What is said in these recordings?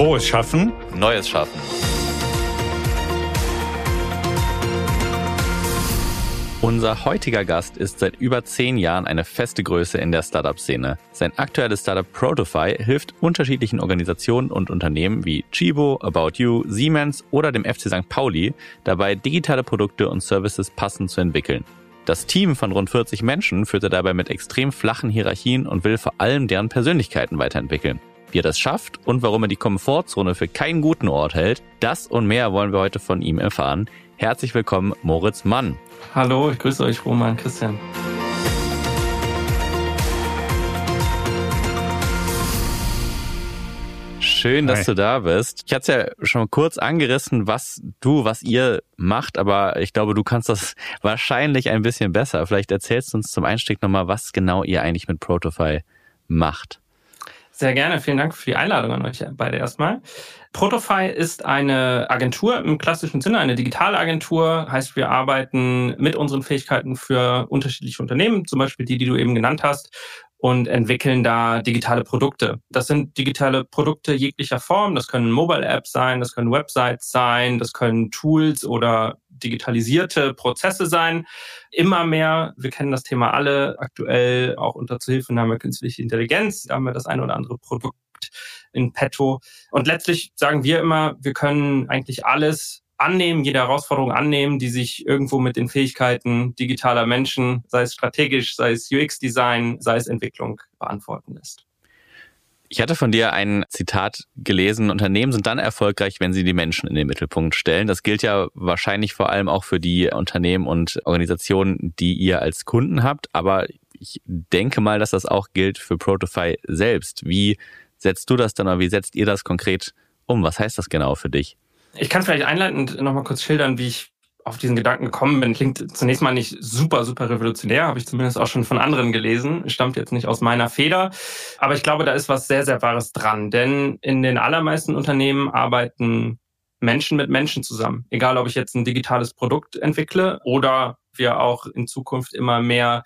Frohes Schaffen. Neues Schaffen. Unser heutiger Gast ist seit über zehn Jahren eine feste Größe in der Startup-Szene. Sein aktuelles Startup Protofy hilft unterschiedlichen Organisationen und Unternehmen wie Chibo, About You, Siemens oder dem FC St. Pauli dabei, digitale Produkte und Services passend zu entwickeln. Das Team von rund 40 Menschen führt er dabei mit extrem flachen Hierarchien und will vor allem deren Persönlichkeiten weiterentwickeln. Wie er das schafft und warum er die Komfortzone für keinen guten Ort hält, das und mehr wollen wir heute von ihm erfahren. Herzlich willkommen, Moritz Mann. Hallo, ich grüße euch, Roman Christian. Schön, dass Hi. du da bist. Ich hatte es ja schon kurz angerissen, was du, was ihr macht, aber ich glaube, du kannst das wahrscheinlich ein bisschen besser. Vielleicht erzählst du uns zum Einstieg nochmal, was genau ihr eigentlich mit Protofy macht. Sehr gerne. Vielen Dank für die Einladung an euch beide erstmal. Protofy ist eine Agentur im klassischen Sinne, eine digitale Agentur. Heißt, wir arbeiten mit unseren Fähigkeiten für unterschiedliche Unternehmen, zum Beispiel die, die du eben genannt hast, und entwickeln da digitale Produkte. Das sind digitale Produkte jeglicher Form. Das können Mobile-Apps sein, das können Websites sein, das können Tools oder digitalisierte Prozesse sein. Immer mehr, wir kennen das Thema alle, aktuell auch unter Zuhilfenahme künstliche Intelligenz. Da haben wir das ein oder andere Produkt in petto. Und letztlich sagen wir immer, wir können eigentlich alles annehmen, jede Herausforderung annehmen, die sich irgendwo mit den Fähigkeiten digitaler Menschen, sei es strategisch, sei es UX-Design, sei es Entwicklung, beantworten lässt. Ich hatte von dir ein Zitat gelesen, Unternehmen sind dann erfolgreich, wenn sie die Menschen in den Mittelpunkt stellen. Das gilt ja wahrscheinlich vor allem auch für die Unternehmen und Organisationen, die ihr als Kunden habt. Aber ich denke mal, dass das auch gilt für Protofy selbst. Wie setzt du das dann oder wie setzt ihr das konkret um? Was heißt das genau für dich? Ich kann vielleicht einleitend nochmal kurz schildern, wie ich auf diesen Gedanken gekommen bin. Klingt zunächst mal nicht super, super revolutionär, habe ich zumindest auch schon von anderen gelesen, stammt jetzt nicht aus meiner Feder. Aber ich glaube, da ist was sehr, sehr Wahres dran. Denn in den allermeisten Unternehmen arbeiten Menschen mit Menschen zusammen. Egal, ob ich jetzt ein digitales Produkt entwickle oder wir auch in Zukunft immer mehr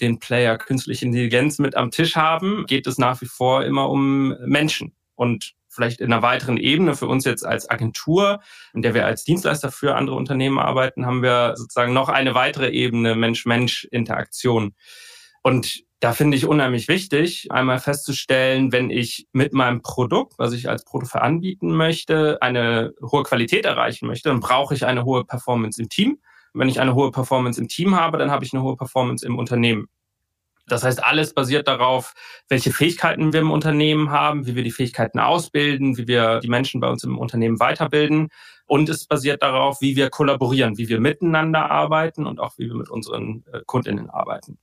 den Player künstliche Intelligenz mit am Tisch haben, geht es nach wie vor immer um Menschen. Und vielleicht in einer weiteren Ebene für uns jetzt als Agentur, in der wir als Dienstleister für andere Unternehmen arbeiten, haben wir sozusagen noch eine weitere Ebene Mensch-Mensch-Interaktion. Und da finde ich unheimlich wichtig, einmal festzustellen, wenn ich mit meinem Produkt, was ich als Produkt anbieten möchte, eine hohe Qualität erreichen möchte, dann brauche ich eine hohe Performance im Team. Wenn ich eine hohe Performance im Team habe, dann habe ich eine hohe Performance im Unternehmen. Das heißt, alles basiert darauf, welche Fähigkeiten wir im Unternehmen haben, wie wir die Fähigkeiten ausbilden, wie wir die Menschen bei uns im Unternehmen weiterbilden. Und es basiert darauf, wie wir kollaborieren, wie wir miteinander arbeiten und auch wie wir mit unseren äh, Kundinnen arbeiten.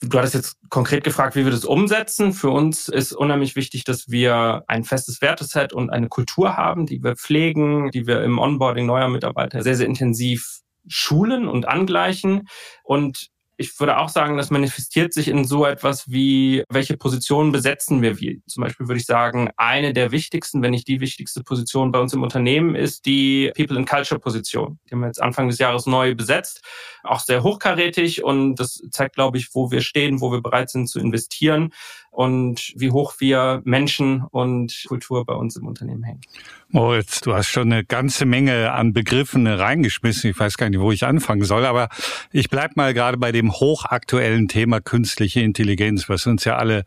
Du hattest jetzt konkret gefragt, wie wir das umsetzen. Für uns ist unheimlich wichtig, dass wir ein festes Werteset und eine Kultur haben, die wir pflegen, die wir im Onboarding neuer Mitarbeiter sehr, sehr intensiv schulen und angleichen. Und ich würde auch sagen, das manifestiert sich in so etwas wie, welche Positionen besetzen wir wie. Zum Beispiel würde ich sagen, eine der wichtigsten, wenn nicht die wichtigste Position bei uns im Unternehmen ist die People and Culture Position. Die haben wir jetzt Anfang des Jahres neu besetzt. Auch sehr hochkarätig und das zeigt, glaube ich, wo wir stehen, wo wir bereit sind zu investieren und wie hoch wir Menschen und Kultur bei uns im Unternehmen hängen. Moritz, du hast schon eine ganze Menge an Begriffen reingeschmissen. Ich weiß gar nicht, wo ich anfangen soll, aber ich bleib mal gerade bei dem hochaktuellen Thema künstliche Intelligenz, was uns ja alle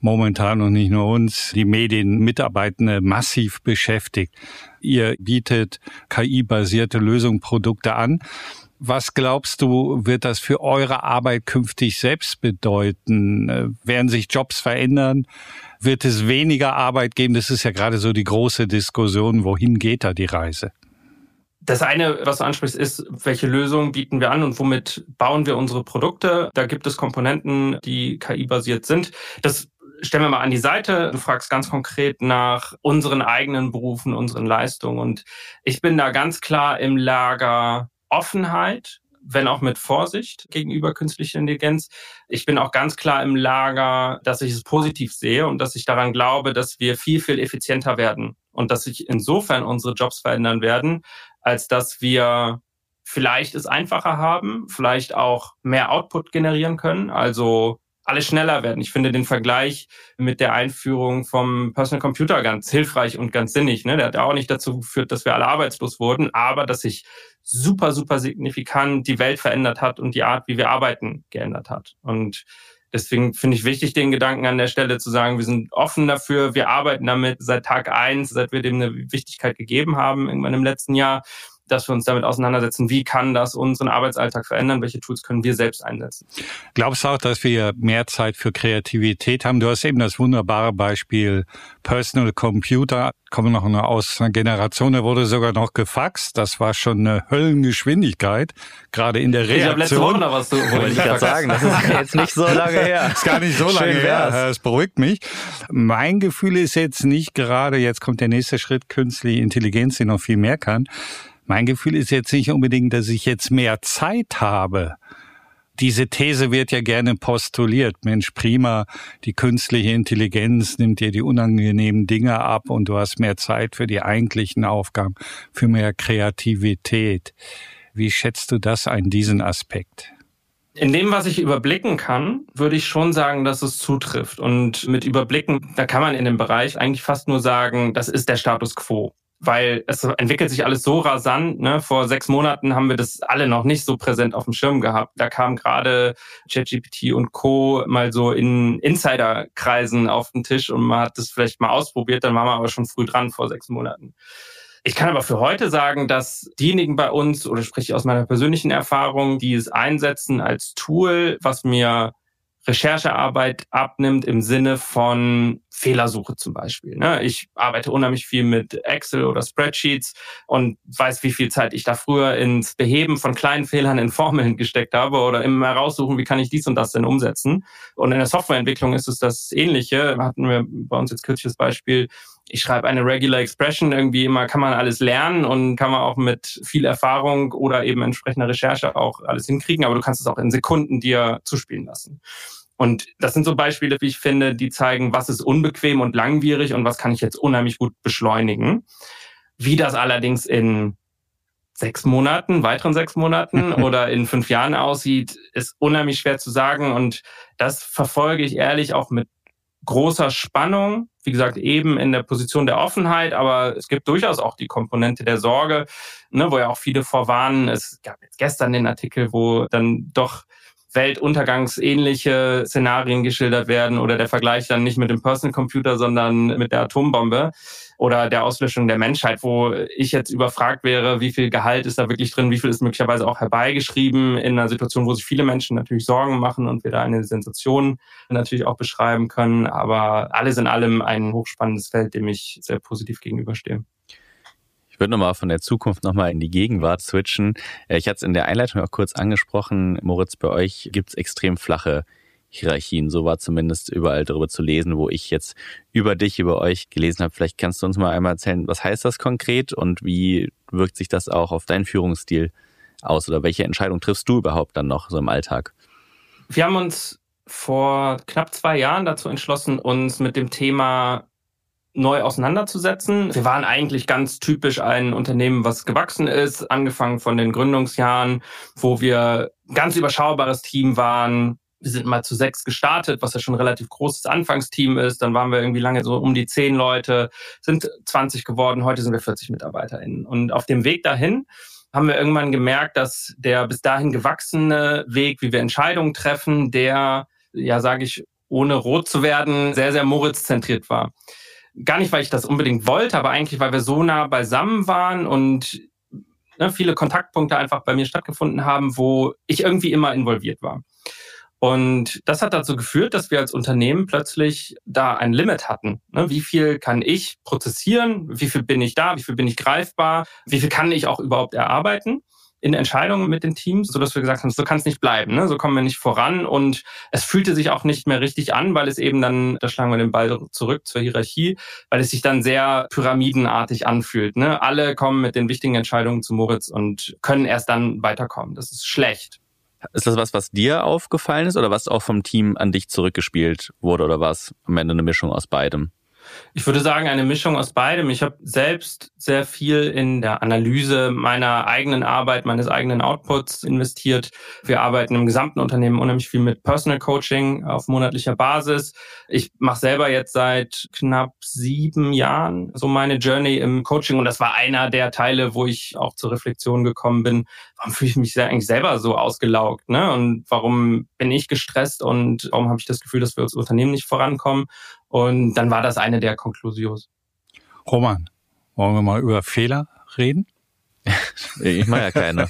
momentan und nicht nur uns, die Medienmitarbeitende massiv beschäftigt. Ihr bietet KI-basierte Lösungen, Produkte an. Was glaubst du, wird das für eure Arbeit künftig selbst bedeuten? Äh, werden sich Jobs verändern? Wird es weniger Arbeit geben? Das ist ja gerade so die große Diskussion. Wohin geht da die Reise? Das eine, was du ansprichst, ist, welche Lösungen bieten wir an und womit bauen wir unsere Produkte? Da gibt es Komponenten, die KI-basiert sind. Das stellen wir mal an die Seite. Du fragst ganz konkret nach unseren eigenen Berufen, unseren Leistungen. Und ich bin da ganz klar im Lager Offenheit, wenn auch mit Vorsicht gegenüber künstlicher Intelligenz. Ich bin auch ganz klar im Lager, dass ich es positiv sehe und dass ich daran glaube, dass wir viel, viel effizienter werden und dass sich insofern unsere Jobs verändern werden, als dass wir vielleicht es einfacher haben, vielleicht auch mehr Output generieren können, also alle schneller werden. Ich finde den Vergleich mit der Einführung vom Personal Computer ganz hilfreich und ganz sinnig. Ne? Der hat auch nicht dazu geführt, dass wir alle arbeitslos wurden, aber dass sich super, super signifikant die Welt verändert hat und die Art, wie wir arbeiten, geändert hat. Und Deswegen finde ich wichtig, den Gedanken an der Stelle zu sagen, wir sind offen dafür, wir arbeiten damit seit Tag eins, seit wir dem eine Wichtigkeit gegeben haben, irgendwann im letzten Jahr dass wir uns damit auseinandersetzen, wie kann das unseren Arbeitsalltag verändern, welche Tools können wir selbst einsetzen. Glaubst du auch, dass wir mehr Zeit für Kreativität haben? Du hast eben das wunderbare Beispiel Personal Computer, kommen noch aus einer Generation, da wurde sogar noch gefaxt. Das war schon eine Höllengeschwindigkeit, gerade in der Reaktion. Ich habe letzte Woche noch was zu, wollte ich gerade sagen, das ist jetzt nicht so lange her. ist gar nicht so lange her, das beruhigt mich. Mein Gefühl ist jetzt nicht gerade, jetzt kommt der nächste Schritt, künstliche Intelligenz, die noch viel mehr kann. Mein Gefühl ist jetzt nicht unbedingt, dass ich jetzt mehr Zeit habe. Diese These wird ja gerne postuliert. Mensch, prima, die künstliche Intelligenz nimmt dir die unangenehmen Dinge ab und du hast mehr Zeit für die eigentlichen Aufgaben, für mehr Kreativität. Wie schätzt du das ein, diesen Aspekt? In dem, was ich überblicken kann, würde ich schon sagen, dass es zutrifft. Und mit überblicken, da kann man in dem Bereich eigentlich fast nur sagen, das ist der Status quo weil es entwickelt sich alles so rasant. Ne? Vor sechs Monaten haben wir das alle noch nicht so präsent auf dem Schirm gehabt. Da kam gerade ChatGPT und Co. mal so in Insiderkreisen auf den Tisch und man hat das vielleicht mal ausprobiert, dann waren wir aber schon früh dran vor sechs Monaten. Ich kann aber für heute sagen, dass diejenigen bei uns, oder spreche ich aus meiner persönlichen Erfahrung, die es einsetzen als Tool, was mir Recherchearbeit abnimmt im Sinne von Fehlersuche zum Beispiel. Ne? Ich arbeite unheimlich viel mit Excel oder Spreadsheets und weiß, wie viel Zeit ich da früher ins Beheben von kleinen Fehlern in Formeln gesteckt habe oder immer heraussuchen, wie kann ich dies und das denn umsetzen. Und in der Softwareentwicklung ist es das Ähnliche. Hatten wir bei uns jetzt kürzlich das Beispiel, ich schreibe eine Regular Expression, irgendwie immer kann man alles lernen und kann man auch mit viel Erfahrung oder eben entsprechender Recherche auch alles hinkriegen, aber du kannst es auch in Sekunden dir zuspielen lassen. Und das sind so Beispiele, wie ich finde, die zeigen, was ist unbequem und langwierig und was kann ich jetzt unheimlich gut beschleunigen. Wie das allerdings in sechs Monaten, weiteren sechs Monaten oder in fünf Jahren aussieht, ist unheimlich schwer zu sagen. Und das verfolge ich ehrlich auch mit großer Spannung. Wie gesagt, eben in der Position der Offenheit, aber es gibt durchaus auch die Komponente der Sorge, ne, wo ja auch viele vorwarnen. Es gab jetzt gestern den Artikel, wo dann doch weltuntergangsähnliche Szenarien geschildert werden oder der Vergleich dann nicht mit dem Personal Computer, sondern mit der Atombombe oder der Auslöschung der Menschheit, wo ich jetzt überfragt wäre, wie viel Gehalt ist da wirklich drin, wie viel ist möglicherweise auch herbeigeschrieben in einer Situation, wo sich viele Menschen natürlich Sorgen machen und wir da eine Sensation natürlich auch beschreiben können. Aber alles in allem ein hochspannendes Feld, dem ich sehr positiv gegenüberstehe. Ich würde nochmal von der Zukunft nochmal in die Gegenwart switchen. Äh, ich hatte es in der Einleitung auch kurz angesprochen. Moritz, bei euch gibt es extrem flache Hierarchien. So war zumindest überall darüber zu lesen, wo ich jetzt über dich, über euch gelesen habe. Vielleicht kannst du uns mal einmal erzählen, was heißt das konkret und wie wirkt sich das auch auf deinen Führungsstil aus oder welche Entscheidung triffst du überhaupt dann noch so im Alltag? Wir haben uns vor knapp zwei Jahren dazu entschlossen, uns mit dem Thema neu auseinanderzusetzen. Wir waren eigentlich ganz typisch ein Unternehmen, was gewachsen ist, angefangen von den Gründungsjahren, wo wir ganz überschaubares Team waren. Wir sind mal zu sechs gestartet, was ja schon ein relativ großes Anfangsteam ist. Dann waren wir irgendwie lange so um die zehn Leute, sind 20 geworden. Heute sind wir 40 MitarbeiterInnen. Und auf dem Weg dahin haben wir irgendwann gemerkt, dass der bis dahin gewachsene Weg, wie wir Entscheidungen treffen, der, ja, sage ich, ohne rot zu werden, sehr, sehr Moritz-zentriert war gar nicht, weil ich das unbedingt wollte, aber eigentlich, weil wir so nah beisammen waren und ne, viele Kontaktpunkte einfach bei mir stattgefunden haben, wo ich irgendwie immer involviert war. Und das hat dazu geführt, dass wir als Unternehmen plötzlich da ein Limit hatten. Ne, wie viel kann ich prozessieren? Wie viel bin ich da? Wie viel bin ich greifbar? Wie viel kann ich auch überhaupt erarbeiten? In Entscheidungen mit den Teams, so dass wir gesagt haben, so kann es nicht bleiben, ne? so kommen wir nicht voran und es fühlte sich auch nicht mehr richtig an, weil es eben dann, da schlagen wir den Ball zurück zur Hierarchie, weil es sich dann sehr pyramidenartig anfühlt. Ne? Alle kommen mit den wichtigen Entscheidungen zu Moritz und können erst dann weiterkommen. Das ist schlecht. Ist das was, was dir aufgefallen ist oder was auch vom Team an dich zurückgespielt wurde oder war es am Ende eine Mischung aus beidem? Ich würde sagen, eine Mischung aus beidem. Ich habe selbst sehr viel in der Analyse meiner eigenen Arbeit, meines eigenen Outputs investiert. Wir arbeiten im gesamten Unternehmen unheimlich viel mit Personal Coaching auf monatlicher Basis. Ich mache selber jetzt seit knapp sieben Jahren so meine Journey im Coaching und das war einer der Teile, wo ich auch zur Reflexion gekommen bin. Warum fühle ich mich eigentlich selber so ausgelaugt? Ne? Und warum bin ich gestresst und warum habe ich das Gefühl, dass wir als Unternehmen nicht vorankommen? Und dann war das eine der Konklusions. Roman, wollen wir mal über Fehler reden? Ich mache ja keine.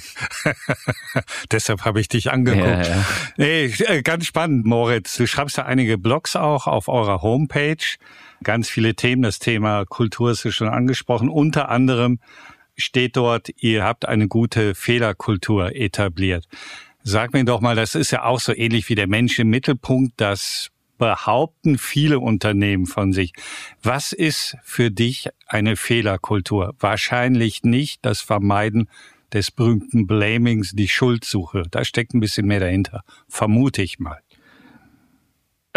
Deshalb habe ich dich angeguckt. Ja, ja. Nee, äh, ganz spannend, Moritz. Du schreibst ja einige Blogs auch auf eurer Homepage. Ganz viele Themen. Das Thema Kultur ist ja schon angesprochen. Unter anderem steht dort, ihr habt eine gute Fehlerkultur etabliert. Sag mir doch mal, das ist ja auch so ähnlich wie der Mensch im Mittelpunkt, das behaupten viele Unternehmen von sich. Was ist für dich eine Fehlerkultur? Wahrscheinlich nicht das Vermeiden des berühmten Blamings, die Schuldsuche. Da steckt ein bisschen mehr dahinter, vermute ich mal.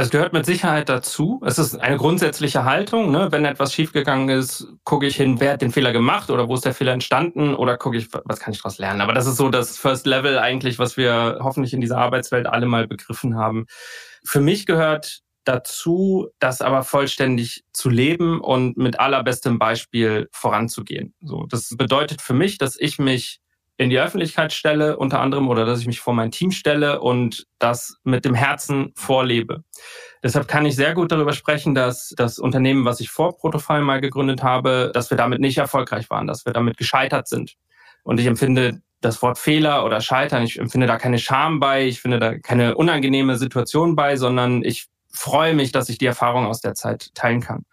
Es gehört mit Sicherheit dazu. Es ist eine grundsätzliche Haltung. Ne? Wenn etwas schiefgegangen ist, gucke ich hin, wer hat den Fehler gemacht oder wo ist der Fehler entstanden oder gucke ich, was kann ich daraus lernen. Aber das ist so das First Level eigentlich, was wir hoffentlich in dieser Arbeitswelt alle mal begriffen haben. Für mich gehört dazu, das aber vollständig zu leben und mit allerbestem Beispiel voranzugehen. So, das bedeutet für mich, dass ich mich in die Öffentlichkeit stelle, unter anderem, oder dass ich mich vor mein Team stelle und das mit dem Herzen vorlebe. Deshalb kann ich sehr gut darüber sprechen, dass das Unternehmen, was ich vor Protofile mal gegründet habe, dass wir damit nicht erfolgreich waren, dass wir damit gescheitert sind. Und ich empfinde das Wort Fehler oder Scheitern, ich empfinde da keine Scham bei, ich finde da keine unangenehme Situation bei, sondern ich freue mich, dass ich die Erfahrung aus der Zeit teilen kann.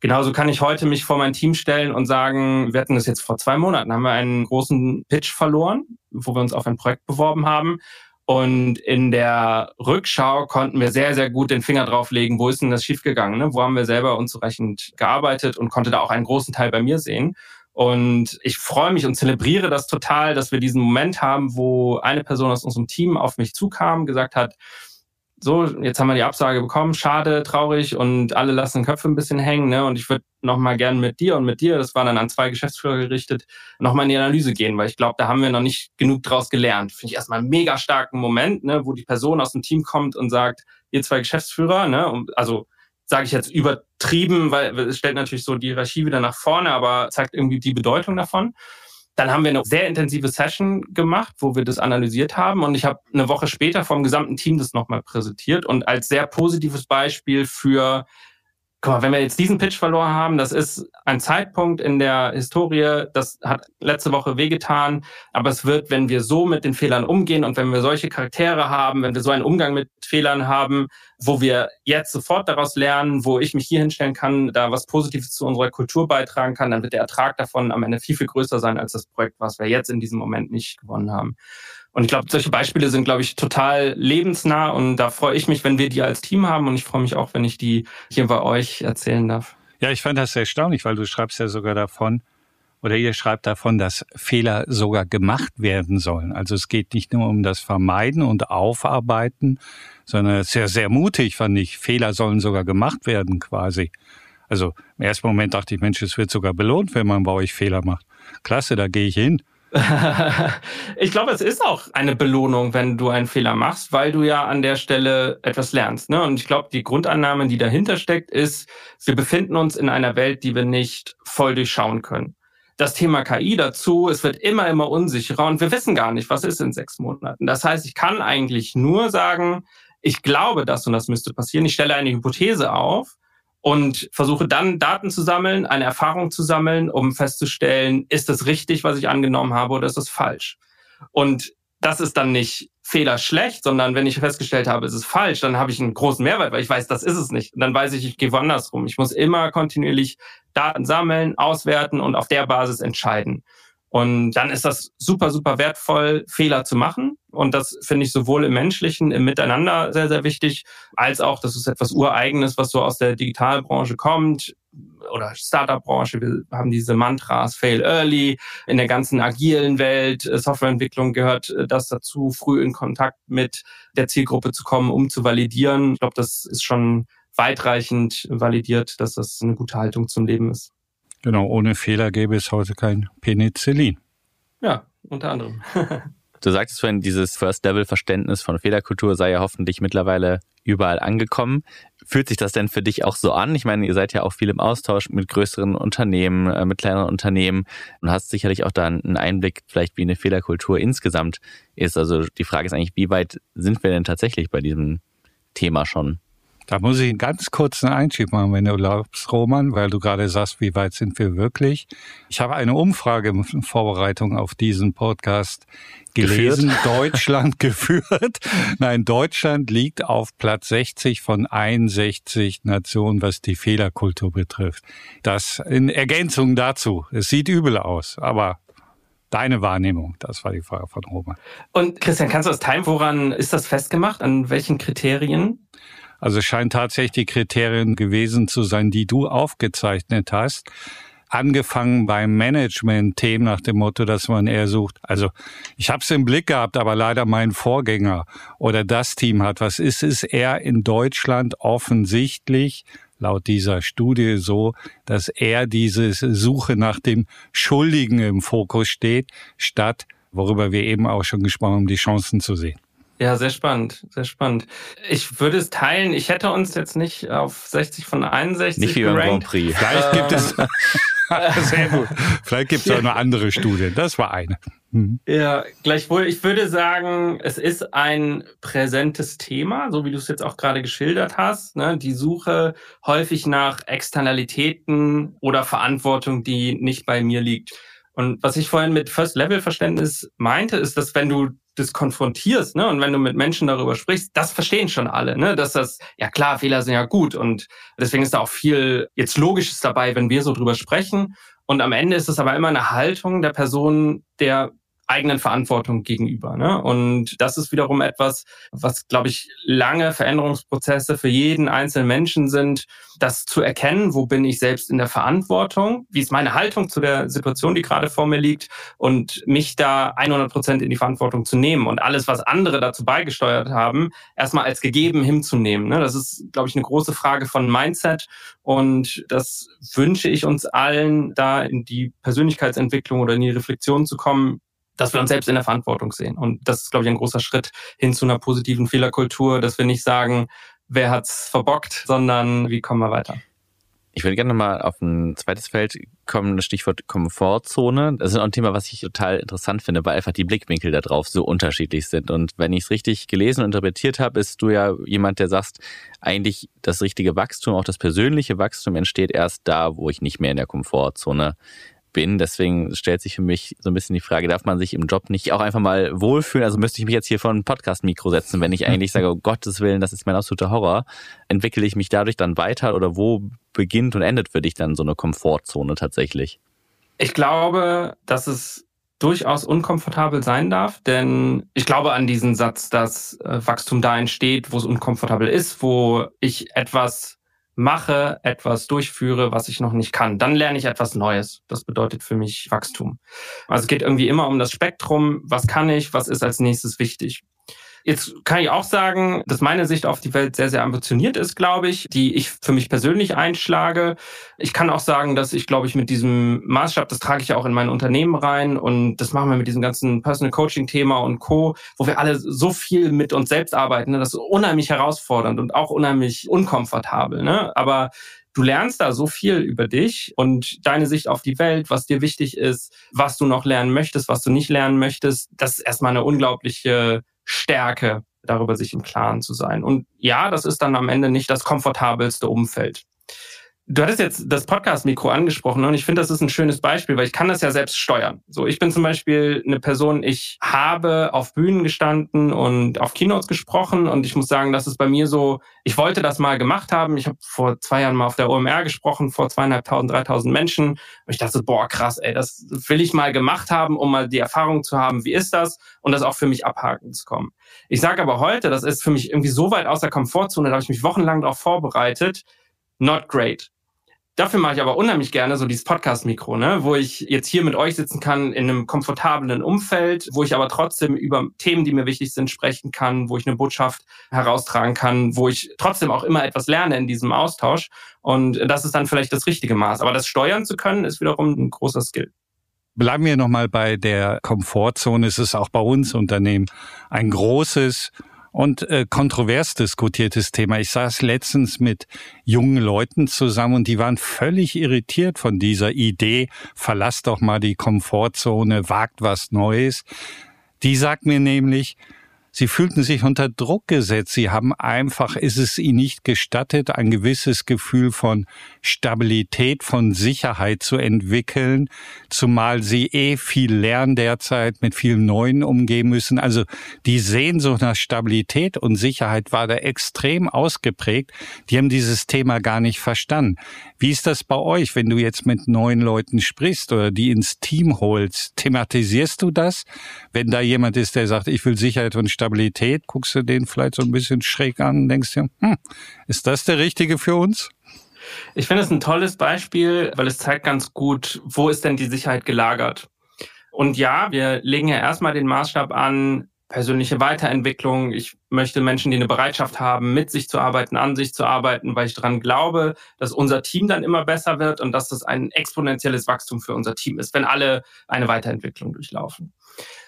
Genauso kann ich heute mich vor mein Team stellen und sagen, wir hatten das jetzt vor zwei Monaten, haben wir einen großen Pitch verloren, wo wir uns auf ein Projekt beworben haben. Und in der Rückschau konnten wir sehr, sehr gut den Finger drauflegen, wo ist denn das schiefgegangen, ne? wo haben wir selber unzureichend gearbeitet und konnte da auch einen großen Teil bei mir sehen. Und ich freue mich und zelebriere das total, dass wir diesen Moment haben, wo eine Person aus unserem Team auf mich zukam, gesagt hat, so, jetzt haben wir die Absage bekommen, schade, traurig und alle lassen Köpfe ein bisschen hängen. Ne? Und ich würde nochmal gern mit dir und mit dir, das war dann an zwei Geschäftsführer gerichtet, nochmal in die Analyse gehen, weil ich glaube, da haben wir noch nicht genug draus gelernt. Finde ich erstmal einen mega starken Moment, ne, wo die Person aus dem Team kommt und sagt, ihr zwei Geschäftsführer, ne, und, also sage ich jetzt übertrieben, weil es stellt natürlich so die Hierarchie wieder nach vorne, aber zeigt irgendwie die Bedeutung davon. Dann haben wir eine sehr intensive Session gemacht, wo wir das analysiert haben. Und ich habe eine Woche später vom gesamten Team das nochmal präsentiert und als sehr positives Beispiel für guck mal, wenn wir jetzt diesen Pitch verloren haben, das ist ein Zeitpunkt in der Historie, das hat letzte Woche wehgetan, aber es wird, wenn wir so mit den Fehlern umgehen und wenn wir solche Charaktere haben, wenn wir so einen Umgang mit Fehlern haben, wo wir jetzt sofort daraus lernen, wo ich mich hier hinstellen kann, da was Positives zu unserer Kultur beitragen kann, dann wird der Ertrag davon am Ende viel, viel größer sein als das Projekt, was wir jetzt in diesem Moment nicht gewonnen haben. Und ich glaube, solche Beispiele sind, glaube ich, total lebensnah und da freue ich mich, wenn wir die als Team haben und ich freue mich auch, wenn ich die hier bei euch erzählen darf. Ja, ich fand das sehr erstaunlich, weil du schreibst ja sogar davon, oder ihr schreibt davon, dass Fehler sogar gemacht werden sollen. Also es geht nicht nur um das Vermeiden und Aufarbeiten, sondern sehr, sehr mutig fand ich. Fehler sollen sogar gemacht werden quasi. Also im ersten Moment dachte ich, Mensch, es wird sogar belohnt, wenn man bei euch Fehler macht. Klasse, da gehe ich hin. ich glaube, es ist auch eine Belohnung, wenn du einen Fehler machst, weil du ja an der Stelle etwas lernst. Ne? Und ich glaube, die Grundannahme, die dahinter steckt, ist, wir befinden uns in einer Welt, die wir nicht voll durchschauen können. Das Thema KI dazu, es wird immer, immer unsicherer und wir wissen gar nicht, was ist in sechs Monaten. Das heißt, ich kann eigentlich nur sagen, ich glaube, das und das müsste passieren. Ich stelle eine Hypothese auf und versuche dann Daten zu sammeln, eine Erfahrung zu sammeln, um festzustellen, ist das richtig, was ich angenommen habe oder ist das falsch? Und das ist dann nicht Fehler schlecht, sondern wenn ich festgestellt habe, es ist falsch, dann habe ich einen großen Mehrwert, weil ich weiß, das ist es nicht. Und dann weiß ich, ich gehe woanders rum. Ich muss immer kontinuierlich Daten sammeln, auswerten und auf der Basis entscheiden. Und dann ist das super, super wertvoll, Fehler zu machen. Und das finde ich sowohl im menschlichen, im Miteinander sehr, sehr wichtig, als auch, das ist etwas Ureigenes, was so aus der Digitalbranche kommt oder Startup-Branche. Wir haben diese Mantras, fail early. In der ganzen agilen Welt, äh, Softwareentwicklung gehört äh, das dazu, früh in Kontakt mit der Zielgruppe zu kommen, um zu validieren. Ich glaube, das ist schon weitreichend validiert, dass das eine gute Haltung zum Leben ist. Genau, ohne Fehler gäbe es heute kein Penicillin. Ja, unter anderem. Du sagtest vorhin, dieses First-Level-Verständnis von Fehlerkultur sei ja hoffentlich mittlerweile überall angekommen. Fühlt sich das denn für dich auch so an? Ich meine, ihr seid ja auch viel im Austausch mit größeren Unternehmen, äh, mit kleineren Unternehmen und hast sicherlich auch da einen Einblick, vielleicht wie eine Fehlerkultur insgesamt ist. Also die Frage ist eigentlich, wie weit sind wir denn tatsächlich bei diesem Thema schon? Da muss ich einen ganz kurzen Einschub machen, wenn du erlaubst, Roman, weil du gerade sagst, wie weit sind wir wirklich. Ich habe eine Umfrage in Vorbereitung auf diesen Podcast gelesen. Geführt? Deutschland geführt. Nein, Deutschland liegt auf Platz 60 von 61 Nationen, was die Fehlerkultur betrifft. Das in Ergänzung dazu. Es sieht übel aus, aber Deine Wahrnehmung, das war die Frage von Roman. Und Christian, kannst du das teilen? Woran ist das festgemacht? An welchen Kriterien? Also es scheint tatsächlich die Kriterien gewesen zu sein, die du aufgezeichnet hast. Angefangen beim Management-Themen nach dem Motto, dass man eher sucht. Also ich habe es im Blick gehabt, aber leider mein Vorgänger oder das Team hat. Was ist es eher in Deutschland offensichtlich laut dieser Studie so, dass eher diese Suche nach dem Schuldigen im Fokus steht, statt, worüber wir eben auch schon gesprochen haben, die Chancen zu sehen. Ja, sehr spannend, sehr spannend. Ich würde es teilen, ich hätte uns jetzt nicht auf 60 von 61 Nicht wie beim Grand Prix. Vielleicht gibt es, sehr gut. Vielleicht gibt es auch eine andere Studie. Das war eine. Mhm. Ja, gleichwohl, ich würde sagen, es ist ein präsentes Thema, so wie du es jetzt auch gerade geschildert hast. Ne? Die Suche häufig nach Externalitäten oder Verantwortung, die nicht bei mir liegt. Und was ich vorhin mit First-Level-Verständnis meinte, ist, dass wenn du das konfrontierst, ne, und wenn du mit Menschen darüber sprichst, das verstehen schon alle, ne, dass das, ja klar, Fehler sind ja gut und deswegen ist da auch viel jetzt Logisches dabei, wenn wir so drüber sprechen. Und am Ende ist es aber immer eine Haltung der Person, der eigenen Verantwortung gegenüber. Ne? Und das ist wiederum etwas, was, glaube ich, lange Veränderungsprozesse für jeden einzelnen Menschen sind, das zu erkennen, wo bin ich selbst in der Verantwortung, wie ist meine Haltung zu der Situation, die gerade vor mir liegt und mich da 100 Prozent in die Verantwortung zu nehmen und alles, was andere dazu beigesteuert haben, erstmal als gegeben hinzunehmen. Ne? Das ist, glaube ich, eine große Frage von Mindset und das wünsche ich uns allen, da in die Persönlichkeitsentwicklung oder in die Reflexion zu kommen, dass wir uns selbst in der Verantwortung sehen. Und das ist, glaube ich, ein großer Schritt hin zu einer positiven Fehlerkultur, dass wir nicht sagen, wer hat's verbockt, sondern wie kommen wir weiter. Ich würde gerne mal auf ein zweites Feld kommen, das Stichwort Komfortzone. Das ist auch ein Thema, was ich total interessant finde, weil einfach die Blickwinkel da drauf so unterschiedlich sind. Und wenn ich es richtig gelesen und interpretiert habe, bist du ja jemand, der sagst, eigentlich das richtige Wachstum, auch das persönliche Wachstum entsteht erst da, wo ich nicht mehr in der Komfortzone bin. Deswegen stellt sich für mich so ein bisschen die Frage, darf man sich im Job nicht auch einfach mal wohlfühlen? Also müsste ich mich jetzt hier vor ein Podcast-Mikro setzen, wenn ich eigentlich sage, oh Gottes Willen, das ist mein absoluter Horror. Entwickle ich mich dadurch dann weiter oder wo beginnt und endet für dich dann so eine Komfortzone tatsächlich? Ich glaube, dass es durchaus unkomfortabel sein darf, denn ich glaube an diesen Satz, dass äh, Wachstum da entsteht, wo es unkomfortabel ist, wo ich etwas mache, etwas durchführe, was ich noch nicht kann. Dann lerne ich etwas Neues. Das bedeutet für mich Wachstum. Also es geht irgendwie immer um das Spektrum. Was kann ich? Was ist als nächstes wichtig? Jetzt kann ich auch sagen, dass meine Sicht auf die Welt sehr, sehr ambitioniert ist, glaube ich, die ich für mich persönlich einschlage. Ich kann auch sagen, dass ich, glaube ich, mit diesem Maßstab, das trage ich ja auch in mein Unternehmen rein und das machen wir mit diesem ganzen Personal Coaching Thema und Co., wo wir alle so viel mit uns selbst arbeiten. Ne? Das ist unheimlich herausfordernd und auch unheimlich unkomfortabel. Ne? Aber du lernst da so viel über dich und deine Sicht auf die Welt, was dir wichtig ist, was du noch lernen möchtest, was du nicht lernen möchtest. Das ist erstmal eine unglaubliche Stärke, darüber sich im Klaren zu sein. Und ja, das ist dann am Ende nicht das komfortabelste Umfeld. Du hattest jetzt das Podcast-Mikro angesprochen und ich finde, das ist ein schönes Beispiel, weil ich kann das ja selbst steuern. So, ich bin zum Beispiel eine Person, ich habe auf Bühnen gestanden und auf Keynotes gesprochen und ich muss sagen, das ist bei mir so, ich wollte das mal gemacht haben. Ich habe vor zwei Jahren mal auf der OMR gesprochen, vor zweieinhalbtausend, dreitausend Menschen. Und ich dachte, boah, krass, ey, das will ich mal gemacht haben, um mal die Erfahrung zu haben, wie ist das und das auch für mich abhaken zu kommen. Ich sage aber heute, das ist für mich irgendwie so weit aus der Komfortzone, da habe ich mich wochenlang darauf vorbereitet, not great Dafür mache ich aber unheimlich gerne so dieses Podcast-Mikro, ne? wo ich jetzt hier mit euch sitzen kann in einem komfortablen Umfeld, wo ich aber trotzdem über Themen, die mir wichtig sind, sprechen kann, wo ich eine Botschaft heraustragen kann, wo ich trotzdem auch immer etwas lerne in diesem Austausch. Und das ist dann vielleicht das richtige Maß. Aber das steuern zu können, ist wiederum ein großer Skill. Bleiben wir nochmal bei der Komfortzone. Es ist auch bei uns Unternehmen ein großes und äh, kontrovers diskutiertes Thema. Ich saß letztens mit jungen Leuten zusammen und die waren völlig irritiert von dieser Idee, verlasst doch mal die Komfortzone, wagt was Neues. Die sagt mir nämlich, Sie fühlten sich unter Druck gesetzt. Sie haben einfach, ist es ihnen nicht gestattet, ein gewisses Gefühl von Stabilität, von Sicherheit zu entwickeln, zumal sie eh viel lernen derzeit, mit vielen Neuen umgehen müssen. Also die Sehnsucht nach Stabilität und Sicherheit war da extrem ausgeprägt. Die haben dieses Thema gar nicht verstanden. Wie ist das bei euch, wenn du jetzt mit neuen Leuten sprichst oder die ins Team holst? Thematisierst du das? Wenn da jemand ist, der sagt, ich will Sicherheit und Stabilität, guckst du den vielleicht so ein bisschen schräg an denkst dir, hm, ist das der Richtige für uns? Ich finde es ein tolles Beispiel, weil es zeigt ganz gut, wo ist denn die Sicherheit gelagert? Und ja, wir legen ja erstmal den Maßstab an, persönliche Weiterentwicklung. Ich möchte Menschen, die eine Bereitschaft haben, mit sich zu arbeiten, an sich zu arbeiten, weil ich daran glaube, dass unser Team dann immer besser wird und dass das ein exponentielles Wachstum für unser Team ist, wenn alle eine Weiterentwicklung durchlaufen.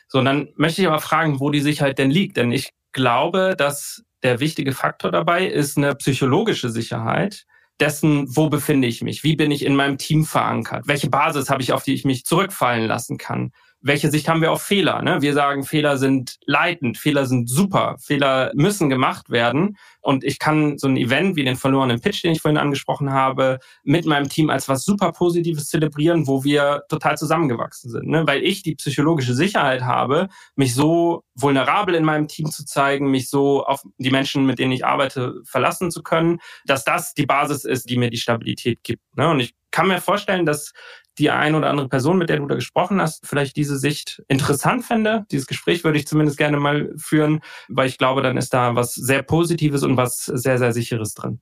So, und dann möchte ich aber fragen, wo die Sicherheit denn liegt. Denn ich glaube, dass der wichtige Faktor dabei ist eine psychologische Sicherheit dessen, wo befinde ich mich? Wie bin ich in meinem Team verankert? Welche Basis habe ich, auf die ich mich zurückfallen lassen kann? Welche Sicht haben wir auf Fehler? Ne? Wir sagen, Fehler sind leitend, Fehler sind super, Fehler müssen gemacht werden. Und ich kann so ein Event wie den verlorenen Pitch, den ich vorhin angesprochen habe, mit meinem Team als was super Positives zelebrieren, wo wir total zusammengewachsen sind. Ne? Weil ich die psychologische Sicherheit habe, mich so vulnerabel in meinem Team zu zeigen, mich so auf die Menschen, mit denen ich arbeite, verlassen zu können, dass das die Basis ist, die mir die Stabilität gibt. Ne? Und ich kann mir vorstellen, dass die ein oder andere Person, mit der du da gesprochen hast, vielleicht diese Sicht interessant fände. Dieses Gespräch würde ich zumindest gerne mal führen, weil ich glaube, dann ist da was sehr Positives und was sehr, sehr Sicheres drin.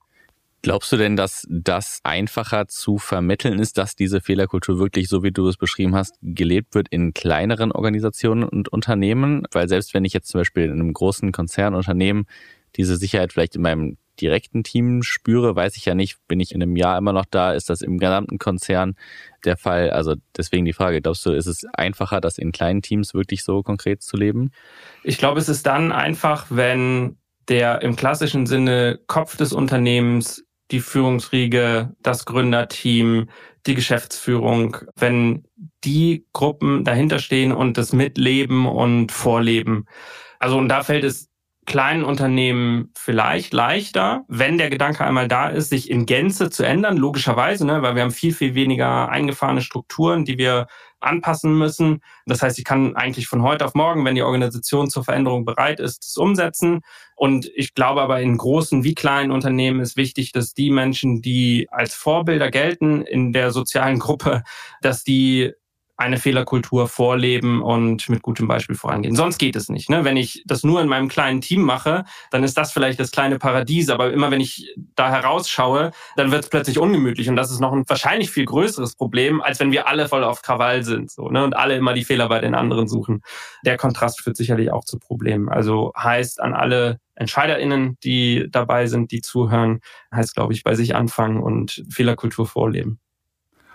Glaubst du denn, dass das einfacher zu vermitteln ist, dass diese Fehlerkultur wirklich, so wie du es beschrieben hast, gelebt wird in kleineren Organisationen und Unternehmen? Weil selbst wenn ich jetzt zum Beispiel in einem großen Konzernunternehmen diese Sicherheit vielleicht in meinem direkten Team spüre, weiß ich ja nicht, bin ich in einem Jahr immer noch da, ist das im gesamten Konzern der Fall? Also deswegen die Frage, glaubst du, ist es einfacher, das in kleinen Teams wirklich so konkret zu leben? Ich glaube, es ist dann einfach, wenn der im klassischen Sinne Kopf des Unternehmens, die Führungsriege, das Gründerteam, die Geschäftsführung, wenn die Gruppen dahinter stehen und das mitleben und vorleben. Also und da fällt es kleinen Unternehmen vielleicht leichter, wenn der Gedanke einmal da ist, sich in Gänze zu ändern, logischerweise, ne, weil wir haben viel, viel weniger eingefahrene Strukturen, die wir anpassen müssen. Das heißt, ich kann eigentlich von heute auf morgen, wenn die Organisation zur Veränderung bereit ist, das umsetzen. Und ich glaube aber in großen wie kleinen Unternehmen ist wichtig, dass die Menschen, die als Vorbilder gelten in der sozialen Gruppe, dass die eine Fehlerkultur vorleben und mit gutem Beispiel vorangehen. Sonst geht es nicht. Ne? Wenn ich das nur in meinem kleinen Team mache, dann ist das vielleicht das kleine Paradies. Aber immer wenn ich da herausschaue, dann wird es plötzlich ungemütlich. Und das ist noch ein wahrscheinlich viel größeres Problem, als wenn wir alle voll auf Krawall sind so, ne? und alle immer die Fehler bei den anderen suchen. Der Kontrast führt sicherlich auch zu Problemen. Also heißt an alle EntscheiderInnen, die dabei sind, die zuhören, heißt, glaube ich, bei sich anfangen und Fehlerkultur vorleben.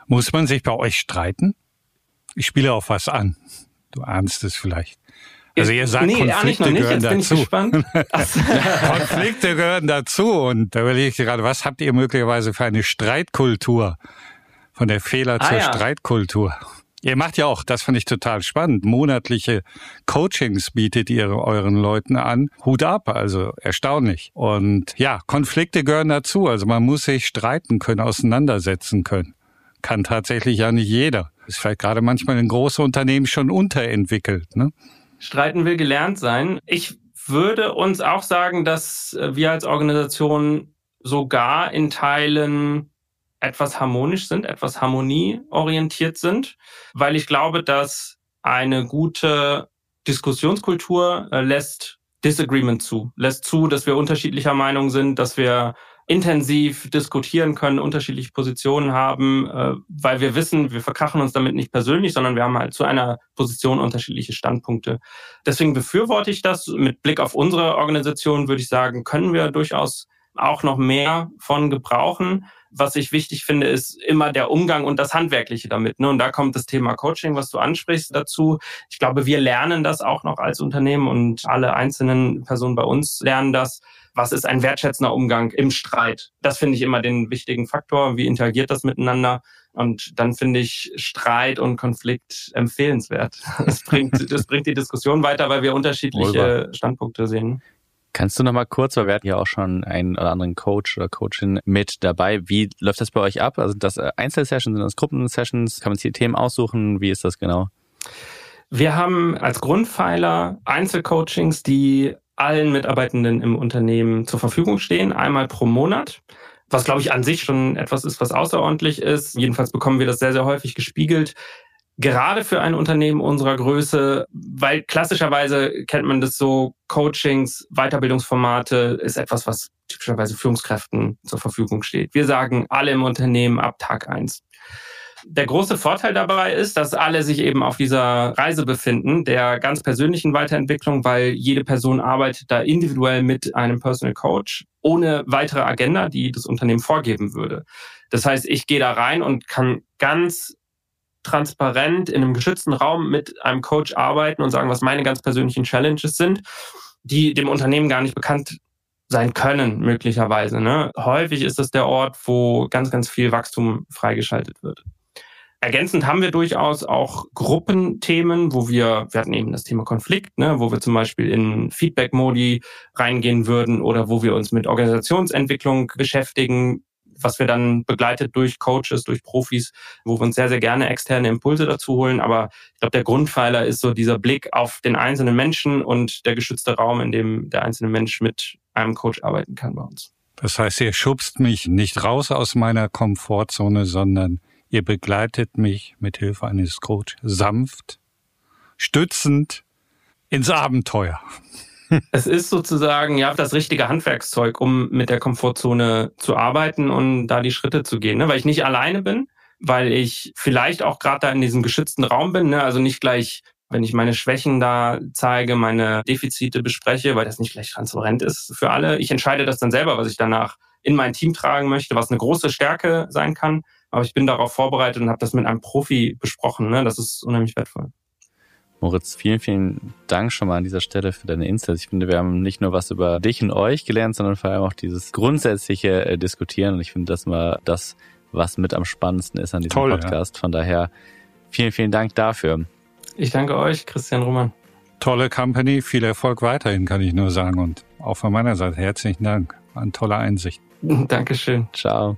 Muss man sich bei euch streiten? Ich spiele auf was an. Du ahnst es vielleicht. Also ihr sagt, nee, Konflikte gehören dazu. Konflikte gehören dazu. Und da überlege ich gerade, was habt ihr möglicherweise für eine Streitkultur? Von der Fehler ah, zur ja. Streitkultur. Ihr macht ja auch, das fand ich total spannend, monatliche Coachings bietet ihr euren Leuten an. Hut ab, also erstaunlich. Und ja, Konflikte gehören dazu. Also man muss sich streiten können, auseinandersetzen können. Kann tatsächlich ja nicht jeder. Ist vielleicht gerade manchmal in große Unternehmen schon unterentwickelt. Ne? Streiten will gelernt sein. Ich würde uns auch sagen, dass wir als Organisation sogar in Teilen etwas harmonisch sind, etwas harmonieorientiert sind, weil ich glaube, dass eine gute Diskussionskultur äh, lässt Disagreement zu, lässt zu, dass wir unterschiedlicher Meinung sind, dass wir intensiv diskutieren können, unterschiedliche Positionen haben, äh, weil wir wissen, wir verkrachen uns damit nicht persönlich, sondern wir haben halt zu einer Position unterschiedliche Standpunkte. Deswegen befürworte ich das. Mit Blick auf unsere Organisation würde ich sagen, können wir durchaus auch noch mehr von gebrauchen. Was ich wichtig finde, ist immer der Umgang und das Handwerkliche damit. Ne? Und da kommt das Thema Coaching, was du ansprichst, dazu. Ich glaube, wir lernen das auch noch als Unternehmen und alle einzelnen Personen bei uns lernen das. Was ist ein wertschätzender Umgang im Streit? Das finde ich immer den wichtigen Faktor. Wie interagiert das miteinander? Und dann finde ich Streit und Konflikt empfehlenswert. Das bringt, das bringt die Diskussion weiter, weil wir unterschiedliche Standpunkte sehen. Kannst du noch mal kurz, weil wir hatten ja auch schon einen oder anderen Coach oder Coachin mit dabei. Wie läuft das bei euch ab? Also das äh, Einzelsessions, sind das Gruppensessions? Kann man sich die Themen aussuchen? Wie ist das genau? Wir haben als Grundpfeiler Einzelcoachings, die allen Mitarbeitenden im Unternehmen zur Verfügung stehen, einmal pro Monat. Was, glaube ich, an sich schon etwas ist, was außerordentlich ist. Jedenfalls bekommen wir das sehr, sehr häufig gespiegelt gerade für ein Unternehmen unserer Größe, weil klassischerweise kennt man das so, Coachings, Weiterbildungsformate ist etwas, was typischerweise Führungskräften zur Verfügung steht. Wir sagen alle im Unternehmen ab Tag eins. Der große Vorteil dabei ist, dass alle sich eben auf dieser Reise befinden, der ganz persönlichen Weiterentwicklung, weil jede Person arbeitet da individuell mit einem Personal Coach ohne weitere Agenda, die das Unternehmen vorgeben würde. Das heißt, ich gehe da rein und kann ganz transparent in einem geschützten Raum mit einem Coach arbeiten und sagen, was meine ganz persönlichen Challenges sind, die dem Unternehmen gar nicht bekannt sein können, möglicherweise. Ne? Häufig ist das der Ort, wo ganz, ganz viel Wachstum freigeschaltet wird. Ergänzend haben wir durchaus auch Gruppenthemen, wo wir, wir hatten eben das Thema Konflikt, ne, wo wir zum Beispiel in Feedback-Modi reingehen würden oder wo wir uns mit Organisationsentwicklung beschäftigen, was wir dann begleitet durch Coaches, durch Profis, wo wir uns sehr, sehr gerne externe Impulse dazu holen. Aber ich glaube, der Grundpfeiler ist so dieser Blick auf den einzelnen Menschen und der geschützte Raum, in dem der einzelne Mensch mit einem Coach arbeiten kann bei uns. Das heißt, ihr schubst mich nicht raus aus meiner Komfortzone, sondern ihr begleitet mich mit Hilfe eines Coach sanft, stützend ins Abenteuer es ist sozusagen ja das richtige Handwerkszeug, um mit der Komfortzone zu arbeiten und da die Schritte zu gehen, ne? weil ich nicht alleine bin, weil ich vielleicht auch gerade da in diesem geschützten Raum bin, ne? also nicht gleich wenn ich meine Schwächen da zeige, meine Defizite bespreche, weil das nicht gleich transparent ist für alle. Ich entscheide das dann selber, was ich danach in mein Team tragen möchte, was eine große Stärke sein kann. Aber ich bin darauf vorbereitet und habe das mit einem Profi besprochen. Ne? Das ist unheimlich wertvoll. Moritz, vielen, vielen Dank schon mal an dieser Stelle für deine Insights. Ich finde, wir haben nicht nur was über dich und euch gelernt, sondern vor allem auch dieses grundsätzliche äh, Diskutieren. Und ich finde, das mal das, was mit am spannendsten ist an diesem Toll, Podcast. Ja. Von daher vielen, vielen Dank dafür. Ich danke euch, Christian Roman. Tolle Company, viel Erfolg weiterhin, kann ich nur sagen. Und auch von meiner Seite herzlichen Dank. Eine tolle Einsicht. Dankeschön. Ciao.